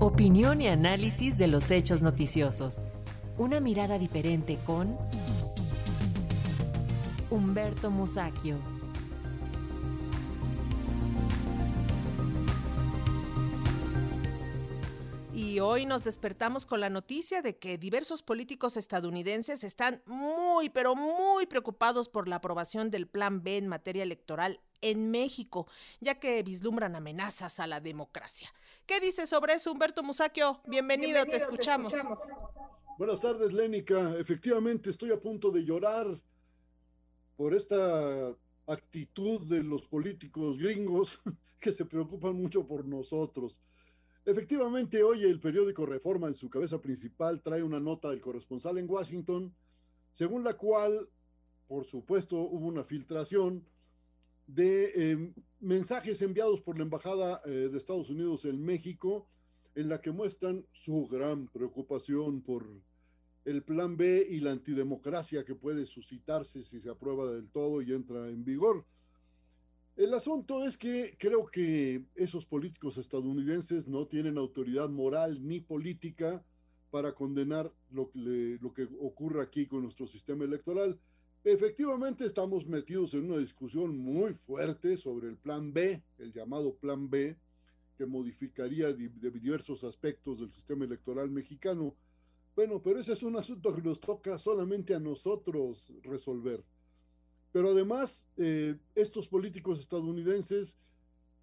Opinión y análisis de los hechos noticiosos. Una mirada diferente con Humberto Musacchio. Y hoy nos despertamos con la noticia de que diversos políticos estadounidenses están muy, pero muy preocupados por la aprobación del Plan B en materia electoral en México, ya que vislumbran amenazas a la democracia. ¿Qué dices sobre eso, Humberto Musacchio? Bienvenido, te, escuchamos. Buenas tardes, Lénica. Efectivamente, estoy a punto de llorar por esta actitud de los políticos gringos que se preocupan mucho por nosotros. Efectivamente, hoy el periódico Reforma en su cabeza principal trae una nota del corresponsal en Washington, según la cual, por supuesto, hubo una filtración de eh, mensajes enviados por la Embajada eh, de Estados Unidos en México, en la que muestran su gran preocupación por el plan B y la antidemocracia que puede suscitarse si se aprueba del todo y entra en vigor. El asunto es que creo que esos políticos estadounidenses no tienen autoridad moral ni política para condenar lo que, lo que ocurre aquí con nuestro sistema electoral. Efectivamente estamos metidos en una discusión muy fuerte sobre el plan B, el llamado plan B, que modificaría de diversos aspectos del sistema electoral mexicano. Bueno, pero ese es un asunto que nos toca solamente a nosotros resolver. Pero además, eh, estos políticos estadounidenses,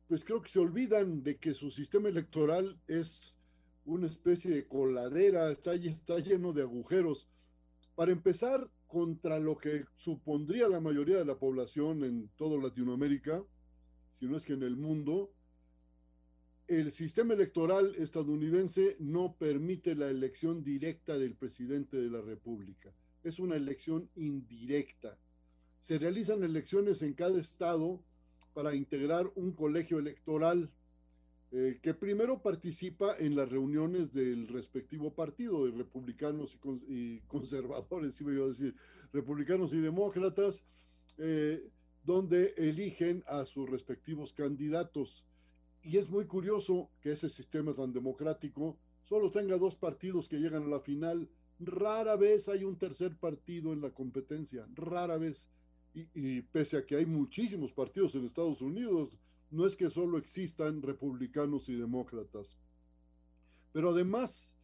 pues creo que se olvidan de que su sistema electoral es una especie de coladera, está, está lleno de agujeros. Para empezar, contra lo que supondría la mayoría de la población en toda Latinoamérica, si no es que en el mundo, el sistema electoral estadounidense no permite la elección directa del presidente de la República. Es una elección indirecta se realizan elecciones en cada estado para integrar un colegio electoral eh, que primero participa en las reuniones del respectivo partido, de republicanos y, conservadores, iba a decir, republicanos y demócratas, eh, donde eligen a sus respectivos candidatos. Y es muy curioso que ese sistema tan democrático solo tenga dos partidos que llegan a la final. Rara vez hay un tercer partido en la competencia, rara vez y, pese a que hay muchísimos partidos en Estados Unidos, no es que solo existan republicanos y demócratas. Pero además,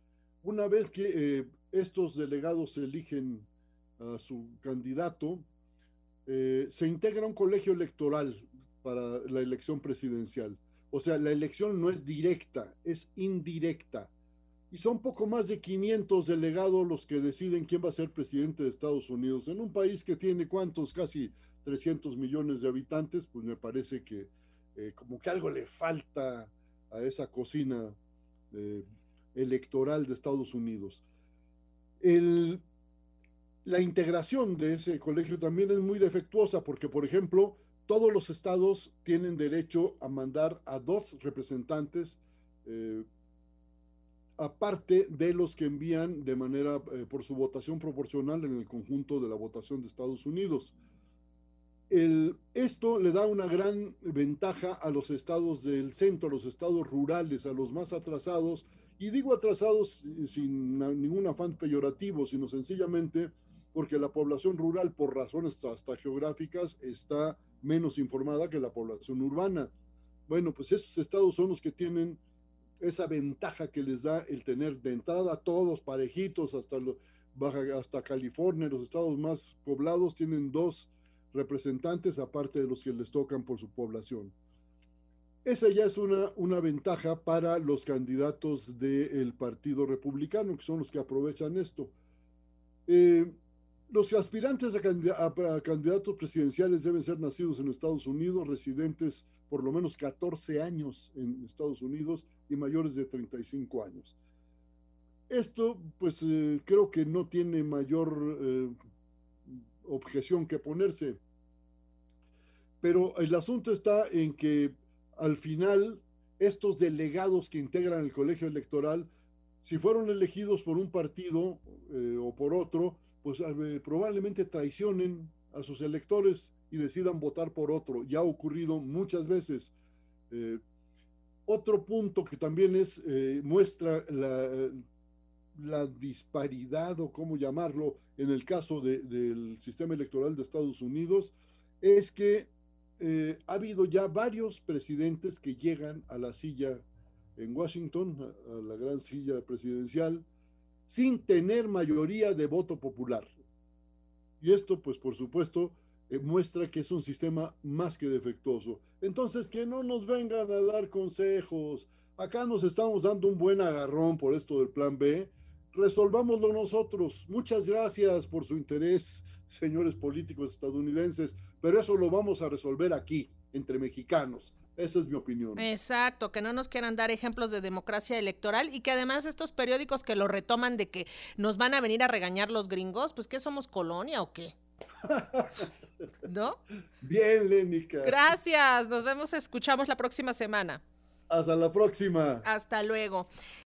una vez que eh, estos delegados eligen a su candidato, eh, se integra un colegio electoral para la elección presidencial. O sea, la elección no es directa, es indirecta y son poco más de 500 delegados los que deciden quién va a ser presidente de Estados Unidos. En un país que tiene cuántos, casi 300 millones de habitantes, pues me parece que eh, como que algo le falta a esa cocina eh, electoral de Estados Unidos. la integración de ese colegio también es muy defectuosa porque, por ejemplo, todos los estados tienen derecho a mandar a dos representantes eh, aparte de los que envían de manera por su votación proporcional en el conjunto de la votación de Estados Unidos. Esto le da una gran ventaja a los estados del centro, a los estados rurales, a los más atrasados, y digo atrasados sin ningún afán peyorativo, sino sencillamente porque la población rural, por razones hasta geográficas, está menos informada que la población urbana. Bueno, pues esos estados son los que tienen esa ventaja que les da el tener de entrada todos parejitos hasta, hasta California, los estados más poblados tienen dos representantes aparte de los que les tocan por su población. Esa ya es una, una ventaja para los candidatos del Partido Republicano, que son los que aprovechan esto. Eh, los aspirantes a, candidatos presidenciales deben ser nacidos en Estados Unidos, residentes por lo menos 14 años en Estados Unidos y mayores de 35 años. Esto, pues eh, creo que no tiene mayor eh, objeción que ponerse. Pero el asunto está en que al final estos delegados que integran el colegio electoral, si fueron elegidos por un partido eh, o por otro, pues probablemente traicionen a sus electores y decidan votar por otro. Ya ha ocurrido muchas veces. Otro punto que también es, eh, muestra la, disparidad o cómo llamarlo en el caso del sistema electoral de Estados Unidos es que eh, ha habido ya varios presidentes que llegan a la silla en Washington, a, la gran silla presidencial, sin tener mayoría de voto popular. Y esto, pues por supuesto, eh, muestra que es un sistema más que defectuoso. Entonces, que no nos vengan a dar consejos. Acá nos estamos dando un buen agarrón por esto del plan B. Resolvámoslo nosotros. Muchas gracias por su interés, señores políticos estadounidenses, pero eso lo vamos a resolver aquí, entre mexicanos. Esa es mi opinión. Exacto, que no nos quieran dar ejemplos de democracia electoral y que además estos periódicos que lo retoman de que nos van a venir a regañar los gringos, pues ¿qué somos colonia o qué? ¿No? Bien, Lénica. Gracias, nos vemos, escuchamos la próxima semana. Hasta la próxima. Hasta luego.